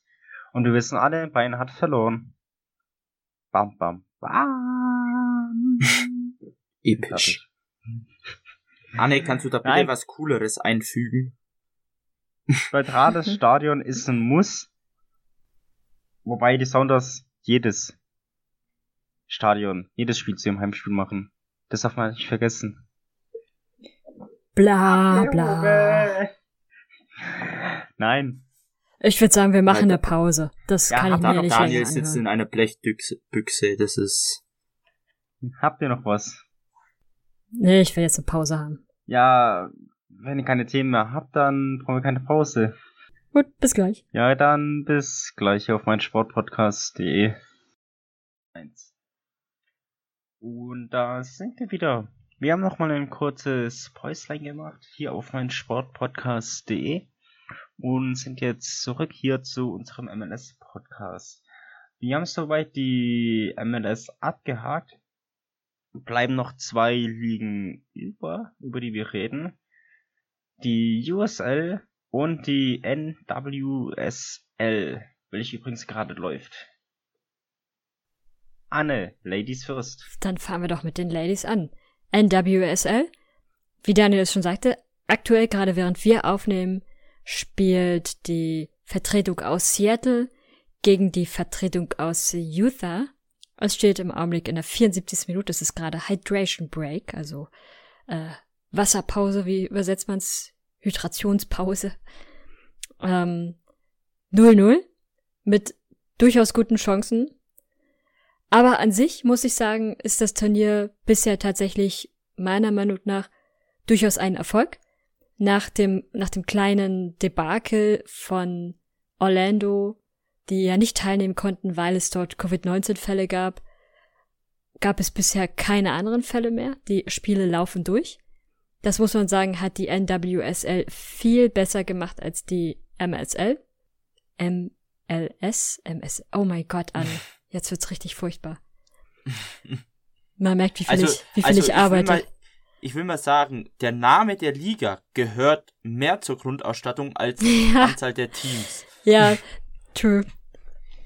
Und wir wissen alle, Bayern hat verloren. Bam, bam, bam. *laughs* Episch. Anne, kannst du da bitte Nein. was Cooleres einfügen? *laughs* Neutrales Stadion ist ein Muss. Wobei die Sounders jedes Stadion, jedes Spiel zu ihrem Heimspiel machen. Das darf man nicht vergessen. Bla bla. Nein. Ich würde sagen, wir machen eine Pause. Das Ja, kann ich mir nicht Daniel sitzt anhören. in einer Blechbüchse, Büchse, das ist... Habt ihr noch was? Nee, ich will jetzt eine Pause haben. Ja, wenn ihr keine Themen mehr habt, dann brauchen wir keine Pause. Gut, bis gleich. Ja, dann bis gleich auf mein Sportpodcast.de. Eins. Und da sind wir wieder. Wir haben noch mal ein kurzes Päuslein gemacht hier auf mein Sportpodcast.de und sind jetzt zurück hier zu unserem MLS-Podcast. Wir haben soweit die MLS abgehakt. Bleiben noch zwei Ligen über, über die wir reden. Die USL und die NWSL, welche übrigens gerade läuft. Anne, Ladies first. Dann fangen wir doch mit den Ladies an. NWSL, wie Daniel es schon sagte, aktuell gerade während wir aufnehmen, spielt die Vertretung aus Seattle gegen die Vertretung aus Utah. Es steht im Augenblick in der 74. Minute, es ist gerade Hydration Break, also äh, Wasserpause, wie übersetzt man's? Hydrationspause. Ähm, 0-0 mit durchaus guten Chancen. Aber an sich muss ich sagen, ist das Turnier bisher tatsächlich meiner Meinung nach durchaus ein Erfolg. Nach dem, nach dem kleinen Debakel von Orlando, die ja nicht teilnehmen konnten, weil es dort Covid-19-Fälle gab, gab es bisher keine anderen Fälle mehr. Die Spiele laufen durch. Das muss man sagen, hat die NWSL viel besser gemacht als die MSL. MLS, MS, oh mein Gott, an. *laughs* Jetzt wird's richtig furchtbar. Man merkt, wie viel Also, ich, wie viel also ich will arbeite. mal, ich will mal sagen, der Name der Liga gehört mehr zur Grundausstattung als *laughs* die Ja. Anzahl der Teams. Ja, *laughs* true.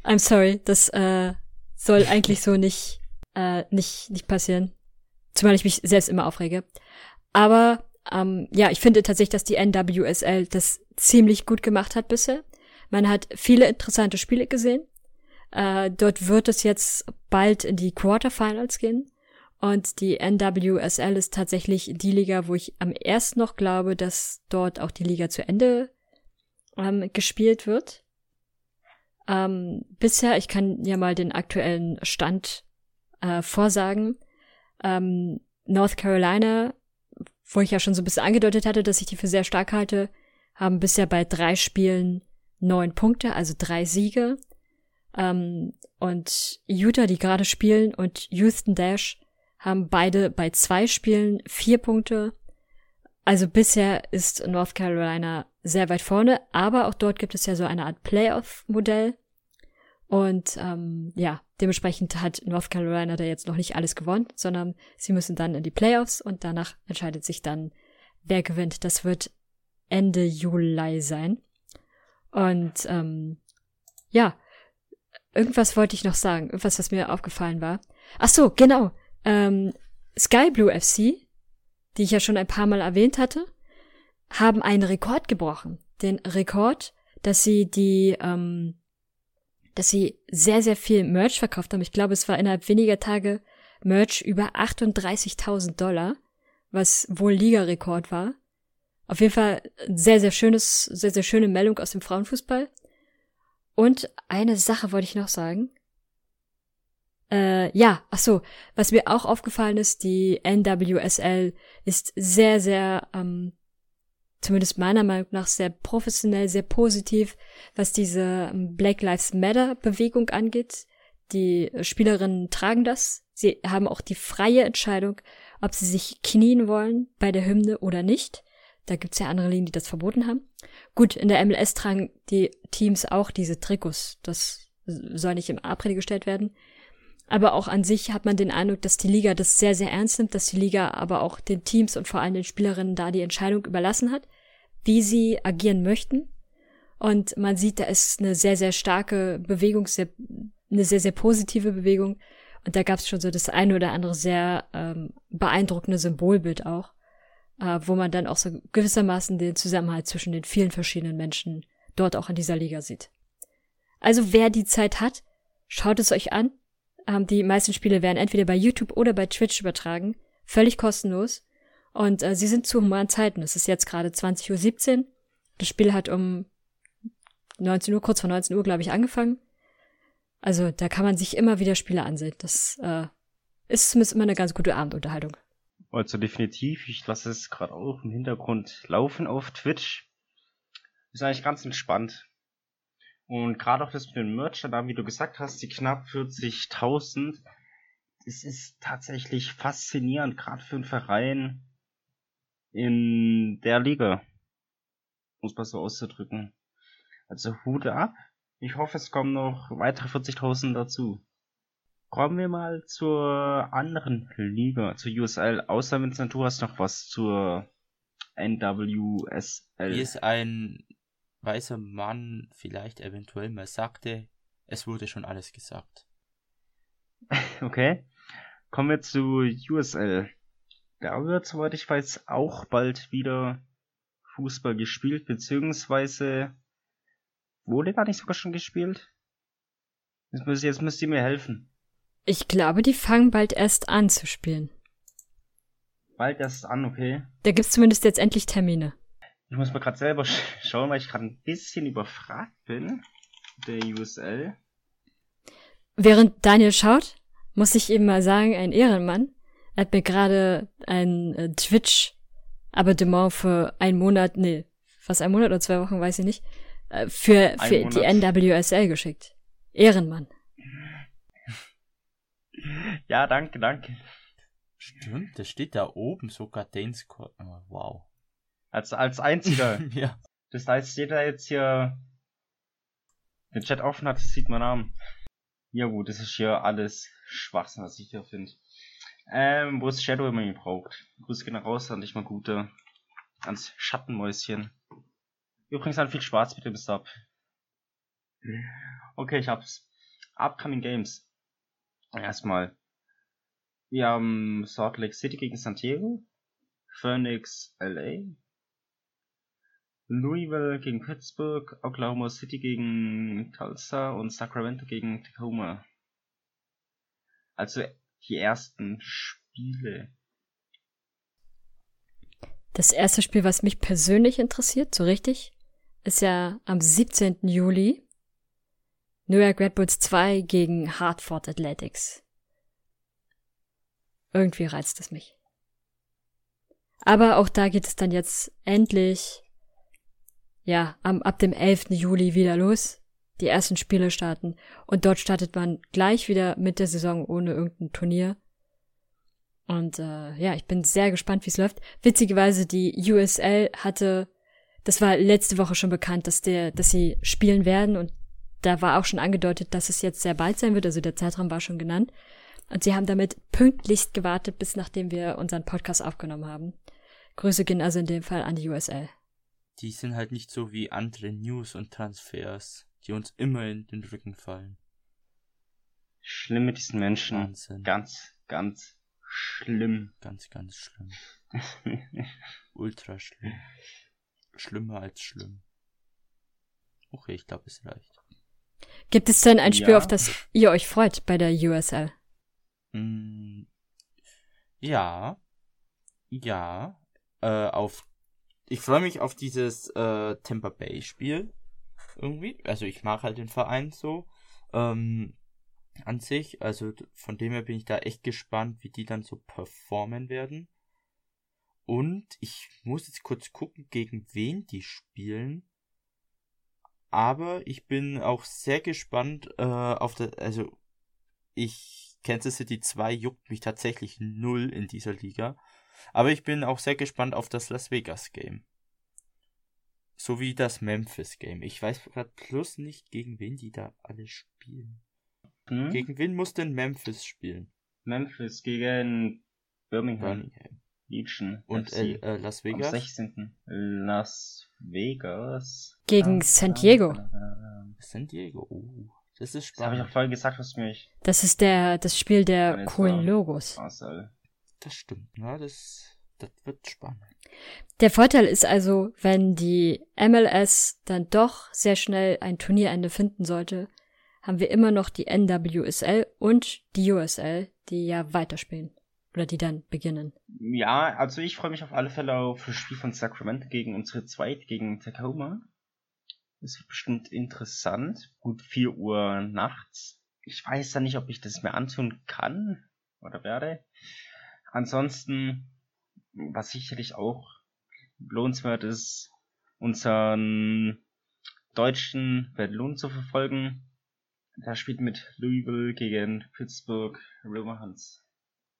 I'm sorry, das äh, soll eigentlich so nicht, äh, nicht, nicht passieren. Zumal ich mich selbst immer aufrege. Aber ähm, ja, ich finde tatsächlich, dass die NWSL das ziemlich gut gemacht hat bisher. Man hat viele interessante Spiele gesehen. Äh, dort wird es jetzt bald in die Quarterfinals gehen. Und die NWSL ist tatsächlich die Liga, wo ich am ersten noch glaube, dass dort auch die Liga zu Ende ähm, gespielt wird. Ähm, bisher, ich kann ja mal den aktuellen Stand äh, vorsagen. Ähm, North Carolina, wo ich ja schon so ein bisschen angedeutet hatte, dass ich die für sehr stark halte, haben bisher bei drei Spielen neun Punkte, also drei Siege. Ähm, und Utah, die gerade spielen, und Houston Dash haben beide bei zwei Spielen vier Punkte. Also bisher ist North Carolina sehr weit vorne, aber auch dort gibt es ja so eine Art Playoff-Modell. Und ähm, ja, dementsprechend hat North Carolina da jetzt noch nicht alles gewonnen, sondern sie müssen dann in die Playoffs und danach entscheidet sich dann, wer gewinnt. Das wird Ende Juli sein. Und ähm, ja, irgendwas wollte ich noch sagen, irgendwas, was mir aufgefallen war. Ach so, genau. Ähm, Sky Blue FC, die ich ja schon ein paar Mal erwähnt hatte, haben einen Rekord gebrochen. Den Rekord, dass sie die, ähm, dass sie sehr, sehr viel Merch verkauft haben. Ich glaube, es war innerhalb weniger Tage Merch über 38.000 Dollar, was wohl Ligarekord war. Auf jeden Fall sehr, sehr schönes, sehr, sehr schöne Meldung aus dem Frauenfußball. Und eine Sache wollte ich noch sagen. Äh, ja, ach so, was mir auch aufgefallen ist, die NWSL ist sehr, sehr, ähm, zumindest meiner Meinung nach, sehr professionell, sehr positiv, was diese ähm, Black Lives Matter Bewegung angeht. Die Spielerinnen tragen das. Sie haben auch die freie Entscheidung, ob sie sich knien wollen bei der Hymne oder nicht. Da gibt's ja andere Ligen, die das verboten haben. Gut, in der MLS tragen die Teams auch diese Trikots. Das soll nicht im April gestellt werden. Aber auch an sich hat man den Eindruck, dass die Liga das sehr, sehr ernst nimmt, dass die Liga aber auch den Teams und vor allem den Spielerinnen da die Entscheidung überlassen hat, wie sie agieren möchten. Und man sieht, da ist eine sehr, sehr starke Bewegung, sehr, eine sehr, sehr positive Bewegung. Und da gab es schon so das eine oder andere sehr ähm, beeindruckende Symbolbild auch, äh, wo man dann auch so gewissermaßen den Zusammenhalt zwischen den vielen verschiedenen Menschen dort auch in dieser Liga sieht. Also wer die Zeit hat, schaut es euch an. Ähm, die meisten Spiele werden entweder bei YouTube oder bei Twitch übertragen. Völlig kostenlos. Und äh, sie sind zu humanen Zeiten. Es ist jetzt gerade 20.17 Uhr. Das Spiel hat um 19 Uhr, kurz vor 19 Uhr, glaube ich, angefangen. Also da kann man sich immer wieder Spiele ansehen. Das äh, ist zumindest immer eine ganz gute Abendunterhaltung. Also definitiv, ich lasse es gerade auch im Hintergrund laufen auf Twitch. Ist eigentlich ganz entspannt. Und gerade auch das mit den Merch, da wie du gesagt hast, die knapp 40.000, es ist tatsächlich faszinierend, gerade für einen Verein in der Liga. Muss man so auszudrücken. Also Hut ab. Ich hoffe, es kommen noch weitere 40.000 dazu. Kommen wir mal zur anderen Liga, zur USL. Außer Vincent, du hast noch was zur NWSL. Wie es ein weißer Mann vielleicht eventuell mal sagte, es wurde schon alles gesagt. *laughs* Okay. Kommen wir zu USL. Da wird, soweit ich weiß, auch bald wieder Fußball gespielt, beziehungsweise wurde da nicht sogar schon gespielt? Jetzt müsst, jetzt müsst ihr mir helfen. Ich glaube, die fangen bald erst an zu spielen. Bald erst an, okay. Da gibt's zumindest jetzt endlich Termine. Ich muss mal gerade selber sch schauen, weil ich gerade ein bisschen überfragt bin. Der USL. Während Daniel schaut, muss ich eben mal sagen, ein Ehrenmann. Hat mir gerade ein äh, Twitch-Abonnement für einen Monat, nee, fast einen Monat oder zwei Wochen, weiß ich nicht, äh, für, für die NWSL geschickt. Ehrenmann. Ja, danke, danke. Stimmt, das steht da oben sogar Dance oh, Wow. Als, als einziger. *laughs* ja. Das heißt, jeder jetzt hier den Chat offen hat, sieht mein Namen. Ja gut, das ist hier alles Schwachsinn, was ich hier finde. Ähm, wo ist Shadow, ihn braucht? Grüße gehen raus an dich mal gute. Ans Schattenmäuschen. Übrigens dann viel Spaß mit dem Sub. Okay, ich hab's. Upcoming Games. Erstmal. Wir haben Salt Lake City gegen San Diego. Phoenix LA. Louisville gegen Pittsburgh, Oklahoma City gegen Tulsa und Sacramento gegen Tacoma. Also die ersten Spiele. Das erste Spiel, was mich persönlich interessiert, so richtig, ist ja am 17. Juli New York Red Bulls 2 gegen Hartford Athletics. Irgendwie reizt es mich. Aber auch da geht es dann jetzt endlich, ja, am, ab dem 11. Juli wieder los. Die ersten Spiele starten. Und dort startet man gleich wieder mit der Saison ohne irgendein Turnier. Und äh, ja, ich bin sehr gespannt, wie es läuft. Witzigerweise, die USL hatte, das war letzte Woche schon bekannt, dass der, dass sie spielen werden und da war auch schon angedeutet, dass es jetzt sehr bald sein wird, also der Zeitraum war schon genannt. Und sie haben damit pünktlichst gewartet, bis nachdem wir unseren Podcast aufgenommen haben. Grüße gehen also in dem Fall an die USL. Die sind halt nicht so wie andere News und Transfers, die uns immer in den Rücken fallen. Schlimm mit diesen Menschen. Wahnsinn. Ganz, ganz schlimm. Ganz, ganz schlimm. *laughs* Ultra schlimm. Schlimmer als schlimm. Okay, ich glaube, es reicht. Gibt es denn ein Spiel, Ja. auf das ihr euch freut bei der USL? Mm, Ja. Ja. Äh, auf. Ich freue mich auf dieses äh, Tampa Bay Spiel. Irgendwie. Also ich mag halt den Verein so. Ähm, an sich. Also von dem her bin ich da echt gespannt, wie die dann so performen werden. Und ich muss jetzt kurz gucken, gegen wen die spielen. Aber ich bin auch sehr gespannt äh, auf das, also ich Kansas City 2 juckt mich tatsächlich null in dieser Liga. Aber ich bin auch sehr gespannt auf das Las Vegas Game. Sowie das Memphis Game. Ich weiß gerade plus nicht, gegen wen die da alle spielen. Hm? Gegen wen muss denn Memphis spielen? Memphis gegen Birmingham. Birmingham. Legion. Und äh, äh, Las Am Vegas? 16. Las Vegas. Gegen Ah, San Diego. San Diego. Oh, das ist Das habe ich auch spannend. vorhin gesagt, was mich Das ist der, das Spiel der coolen. Logos. Marcel. Das stimmt. Ja, das, das wird spannend. Der Vorteil ist also, wenn die MLS dann doch sehr schnell ein Turnierende finden sollte, haben wir immer noch die NWSL und die USL, die ja weiterspielen. Oder die dann beginnen. Ja, also ich freue mich auf alle Fälle auf das Spiel von Sacramento gegen unsere Zweit, gegen Tacoma. Das wird bestimmt interessant. Gut 4 Uhr nachts. Ich weiß da nicht, ob ich das mir antun kann oder werde. Ansonsten, was sicherlich auch lohnenswert ist, unseren deutschen Berlin zu verfolgen. Da spielt mit Louisville gegen Pittsburgh Riverhunts.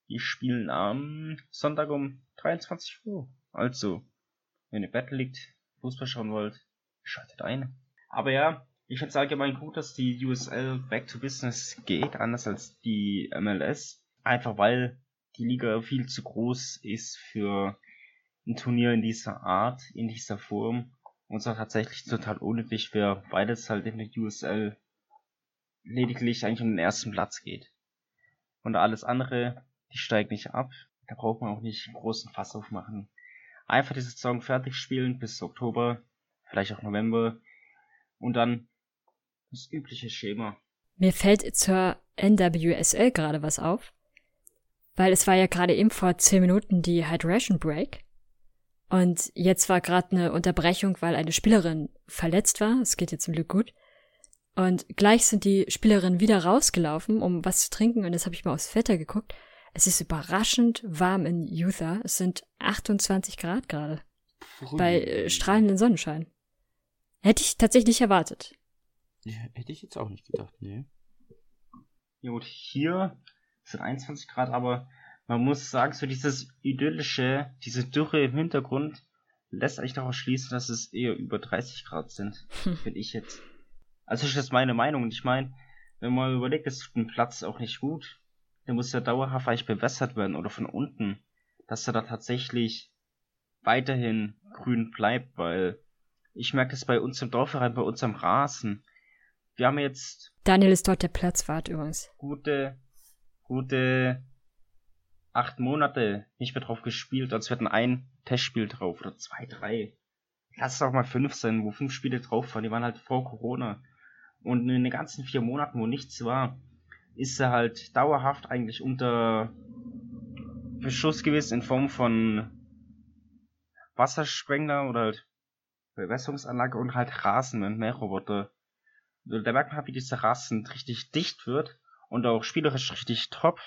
Die spielen am Sonntag um 23 Uhr. Also, wenn ihr Bett liegt, Fußball schauen wollt, schaltet ein. Aber ja, ich finde es allgemein gut, dass die USL back to business geht, anders als die MLS. Einfach weil die Liga viel zu groß ist für ein Turnier in dieser Art, in dieser Form. Und zwar tatsächlich total unnötig wäre, weil es halt in der USL lediglich eigentlich um den ersten Platz geht. Und alles andere, die steigt nicht ab. Da braucht man auch nicht einen großen Fass aufmachen. Einfach die Saison fertig spielen bis Oktober, vielleicht auch November. Und dann das übliche Schema. Mir fällt zur NWSL gerade was auf, weil es war ja gerade eben vor 10 Minuten die Hydration Break. Und jetzt war gerade eine Unterbrechung, weil eine Spielerin verletzt war. Es geht jetzt zum Glück gut. Und gleich sind die Spielerinnen wieder rausgelaufen, um was zu trinken. Und jetzt habe ich mal aufs Wetter geguckt. Es ist überraschend warm in Utah. Es sind 28 Grad gerade. Bei äh, strahlendem Sonnenschein. Hätte ich tatsächlich nicht erwartet. Ja, hätte ich jetzt auch nicht gedacht, nee. Ja gut, hier sind 21 Grad, aber man muss sagen, so dieses idyllische, diese Dürre im Hintergrund lässt eigentlich daraus schließen, dass es eher über 30 Grad sind, Hm. finde ich jetzt. Also ist das meine Meinung. Und ich meine, wenn man überlegt, es tut ein Platz auch nicht gut, der muss ja dauerhaft eigentlich bewässert werden oder von unten, dass er da tatsächlich weiterhin grün bleibt, weil ich merke das bei uns im Dorfverein, bei uns am Rasen. Wir haben jetzt Daniel ist dort der Platzwart übrigens. gute, gute acht Monate nicht mehr drauf gespielt. Wir hatten ein Testspiel drauf oder zwei, drei. Lass es auch mal fünf sein, wo fünf Spiele drauf waren. Die waren halt vor Corona. Und in den ganzen vier Monaten, wo nichts war, ist er halt dauerhaft eigentlich unter Beschuss gewesen in Form von Wassersprengler oder halt Bewässerungsanlage und halt Rasen und Mähroboter. Also Da merkt man halt, wie dieser Rasen richtig dicht wird und auch spielerisch richtig top.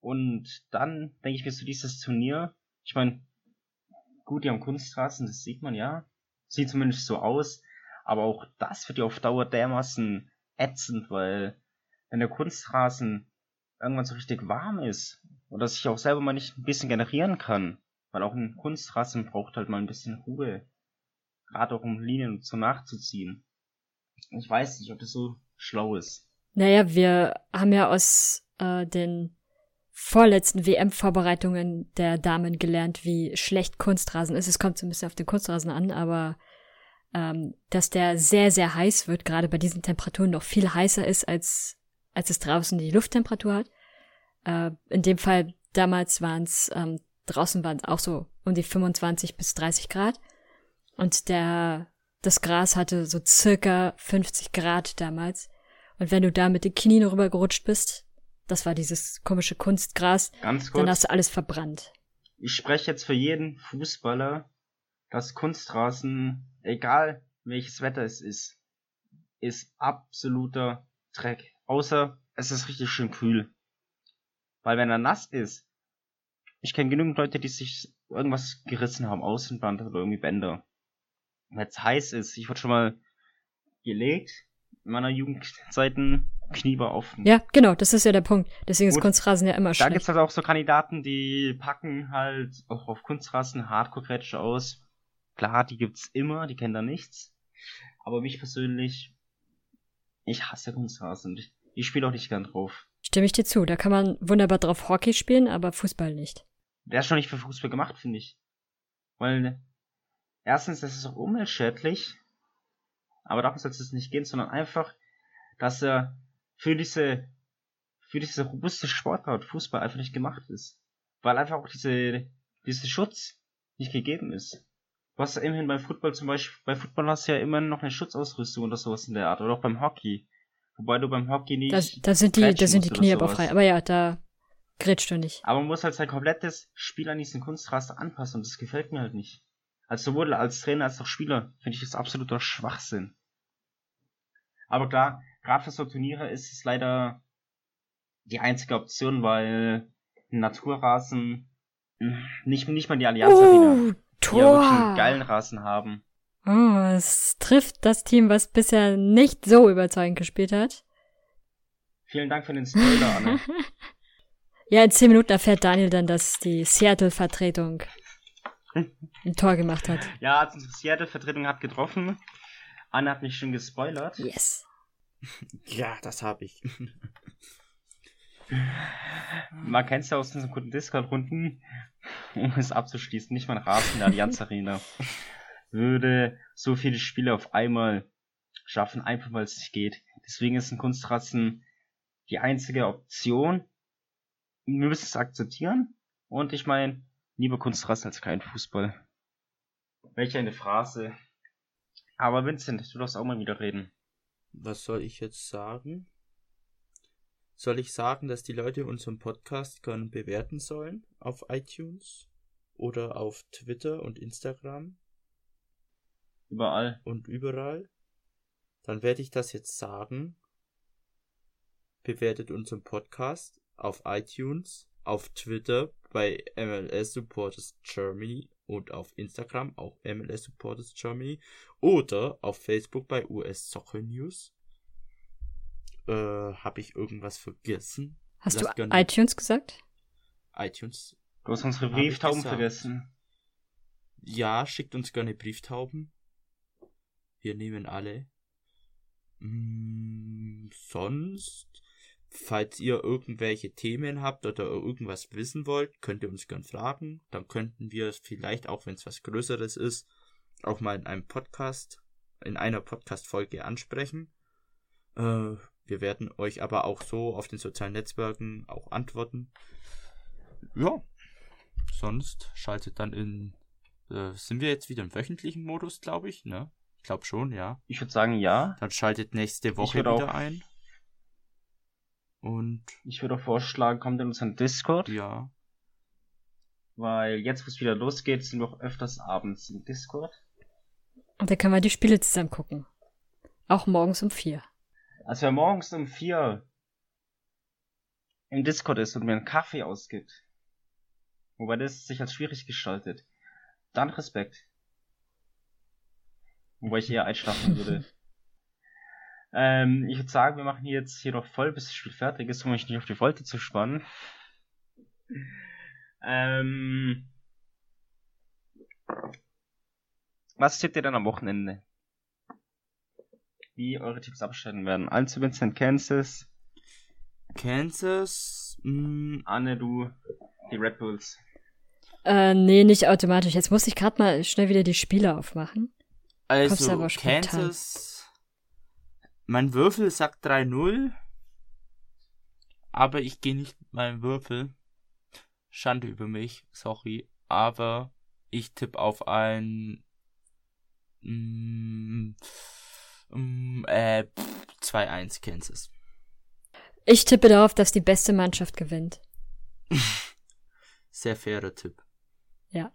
Und dann denke ich mir so dieses Turnier, ich meine, gut, die haben Kunstrasen, das sieht man ja. Sieht zumindest so aus. Aber auch das wird ja auf Dauer dermaßen ätzend, weil wenn der Kunstrasen irgendwann so richtig warm ist oder sich auch selber mal nicht ein bisschen generieren kann, weil auch ein Kunstrasen braucht halt mal ein bisschen Ruhe. Gerade auch um Linien so nachzuziehen. Ich weiß nicht, ob das so schlau ist. Naja, wir haben ja aus äh, den vorletzten WM-Vorbereitungen der Damen gelernt, wie schlecht Kunstrasen ist. Es kommt so ein bisschen auf den Kunstrasen an, aber ähm, dass der sehr, sehr heiß wird, gerade bei diesen Temperaturen noch viel heißer ist, als, als es draußen die Lufttemperatur hat. Äh, in dem Fall damals waren es, ähm, draußen waren auch so um die 25 bis 30 Grad. Und der, das Gras hatte so circa 50 Grad damals. Und wenn du da mit den Knien rübergerutscht bist, das war dieses komische Kunstgras, Ganz kurz. dann hast du alles verbrannt. ich spreche jetzt für jeden Fußballer, dass Kunstrasen, egal welches Wetter es ist, ist absoluter Dreck. Außer es ist richtig schön kühl. Weil wenn er nass ist, ich kenne genügend Leute, die sich irgendwas gerissen haben, Außenband oder irgendwie Bänder. Wenn es heiß ist, ich wurde schon mal gelegt, meiner Jugendzeiten, Knie war offen. Ja, genau, das ist ja der Punkt. Deswegen ist Gut. Kunstrasen ja immer Da schlecht. gibt's halt auch so Kandidaten, die packen halt auch auf Kunstrasen Hardcore-Quetsche aus. Klar, die gibt's immer, die kennen da nichts. Aber mich persönlich, ich hasse Kunstrasen. Ich, ich spiele auch nicht gern drauf. Stimme ich dir zu. Da kann man wunderbar drauf Hockey spielen, aber Fußball nicht. Der ist schon nicht für Fußball gemacht, finde ich. Weil, erstens, das ist auch umweltschädlich. Aber darum soll es nicht gehen, sondern einfach, dass er für diese, für diese robuste Sportart Fußball einfach nicht gemacht ist. Weil einfach auch diese, dieser Schutz nicht gegeben ist. Ja immerhin beim Football zum Beispiel, bei Football hast du ja immer noch eine Schutzausrüstung oder sowas in der Art. Oder auch beim Hockey. Wobei du beim Hockey nicht. Da, da sind die, da sind die Knie aber frei. Aber ja, da grätscht du nicht. Aber man muss halt sein komplettes Spiel an diesen Kunstraster anpassen und das gefällt mir halt nicht. Also sowohl als Trainer als auch Spieler finde ich das absoluter Schwachsinn. Aber klar, gerade für so Turniere ist es leider die einzige Option, weil Naturrasen nicht, nicht mal die Allianz Arena, Uh, die ja wirklich einen Tor! geilen Rasen haben. Oh, es trifft das Team, was bisher nicht so überzeugend gespielt hat. Vielen Dank für den Spoiler, Anne. *laughs* Ja, in zehn Minuten erfährt Daniel dann, dass die Seattle-Vertretung *laughs* ein Tor gemacht hat. ja, die Seattle-Vertretung hat getroffen. Anne hat mich schon gespoilert. Yes. *laughs* Ja, das habe ich. Man kennt es ja aus diesen guten Discord-Runden, um es abzuschließen, nicht mal ein Rasen in der Allianz *laughs* Arena würde so viele Spiele auf einmal schaffen, einfach weil es nicht geht. Deswegen ist ein Kunstrasen die einzige Option. Wir müssen es akzeptieren. Und ich meine, lieber Kunstrasen als kein Fußball. Welch eine Phrase. Aber Vincent, du darfst auch mal wieder reden. Was soll ich jetzt sagen? Soll ich sagen, dass die Leute unseren Podcast gerne bewerten sollen auf iTunes oder auf Twitter und Instagram Überall. und überall? Dann werde ich das jetzt sagen. Bewertet unseren Podcast auf iTunes, auf Twitter bei MLS Supporters Germany und auf Instagram auch MLS Supporters Germany oder auf Facebook bei US Soccer News. Äh, habe ich irgendwas vergessen? Hast Lass du gerne- iTunes gesagt? iTunes. Du hast unsere Brieftauben vergessen. Ja, schickt uns gerne Brieftauben. Wir nehmen alle. Mm, sonst, falls ihr irgendwelche Themen habt oder irgendwas wissen wollt, könnt ihr uns gern fragen. Dann könnten wir es vielleicht, auch wenn es was Größeres ist, auch mal in einem Podcast, in einer Podcast-Folge ansprechen. Äh, wir werden euch aber auch so auf den sozialen Netzwerken auch antworten. Ja. Sonst schaltet dann in äh, sind wir jetzt wieder im wöchentlichen Modus, glaube ich, ne? Ich glaube schon, ja. Ich würde sagen, ja. Dann schaltet nächste Woche wieder ein. Und Ich würde auch vorschlagen, kommt in unseren Discord, ja, weil jetzt, wo es wieder losgeht, sind wir auch öfters abends im Discord. Und da können wir die Spiele zusammen gucken. Auch morgens um vier. Als wer morgens um vier im Discord ist und mir einen Kaffee ausgibt, wobei das sich als schwierig gestaltet, dann Respekt. Wobei ich eher einschlafen würde. *laughs* ähm, ich würde sagen, wir machen jetzt hier noch voll, bis das Spiel fertig ist, um mich nicht auf die Folter zu spannen. Ähm, was tippt ihr dann am Wochenende? Wie eure Tipps abstellen werden? Also Vincent Kansas, Kansas, mh, Anne, du, die Red Bulls. Äh, nee, nicht automatisch. Jetzt muss ich gerade mal schnell wieder die Spiele aufmachen. Also. Kansas, mein Würfel sagt 3-0, aber ich gehe nicht mit meinem Würfel. Schande über mich, sorry, aber ich tippe auf ein mm, mm, äh, 2-1 Kansas. Ich tippe darauf, dass die beste Mannschaft gewinnt. Sehr fairer Tipp. Ja.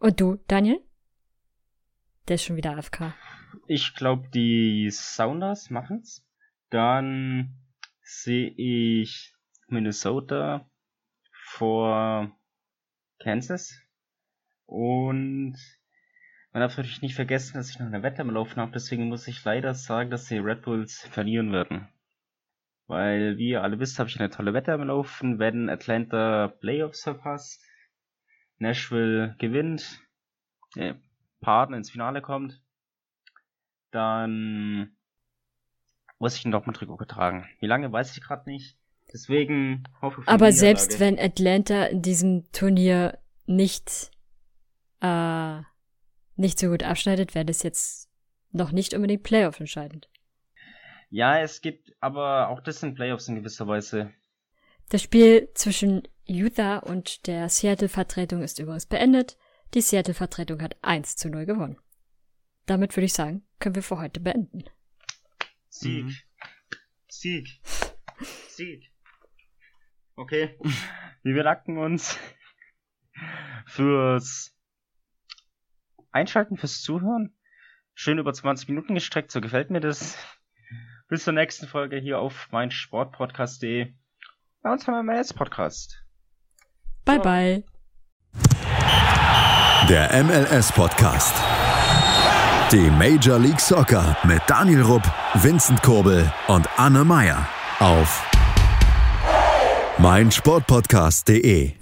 Und du, Daniel? Der ist schon wieder AFK. Ich glaube, die Sounders machen's. Dann sehe ich Minnesota vor Kansas. Und man darf natürlich nicht vergessen, dass ich noch eine Wette am Laufen habe. Deswegen muss ich leider sagen, dass die Red Bulls verlieren werden. Weil, wie ihr alle wisst, habe ich eine tolle Wette am Laufen. Wenn Atlanta Playoffs verpasst, Nashville gewinnt, der Partner ins Finale kommt, dann muss ich ein Dortmund-Trikot tragen. Wie lange, weiß ich gerade nicht. Deswegen hoffe ich. Aber selbst wenn Atlanta in diesem Turnier nicht, äh, nicht so gut abschneidet, wäre das jetzt noch nicht unbedingt Playoff entscheidend. Ja, es gibt, aber auch das sind Playoffs in gewisser Weise. Das Spiel zwischen Utah und der Seattle-Vertretung ist übrigens beendet. Die Seattle-Vertretung hat 1 zu 0 gewonnen. Damit würde ich sagen, können wir für heute beenden. Sieg. Mhm. Sieg. *laughs* Sieg. Okay. *laughs* Wir bedanken uns fürs Einschalten, fürs Zuhören. Schön über 20 Minuten gestreckt, so gefällt mir das. Bis zur nächsten Folge hier auf mein Sportpodcast.de. Bei uns haben wir MLS Podcast. Bye bye. Der MLS Podcast. Die Major League Soccer mit Daniel Rupp, Vincent Kurbel und Anne Meyer auf meinsportpodcast.de.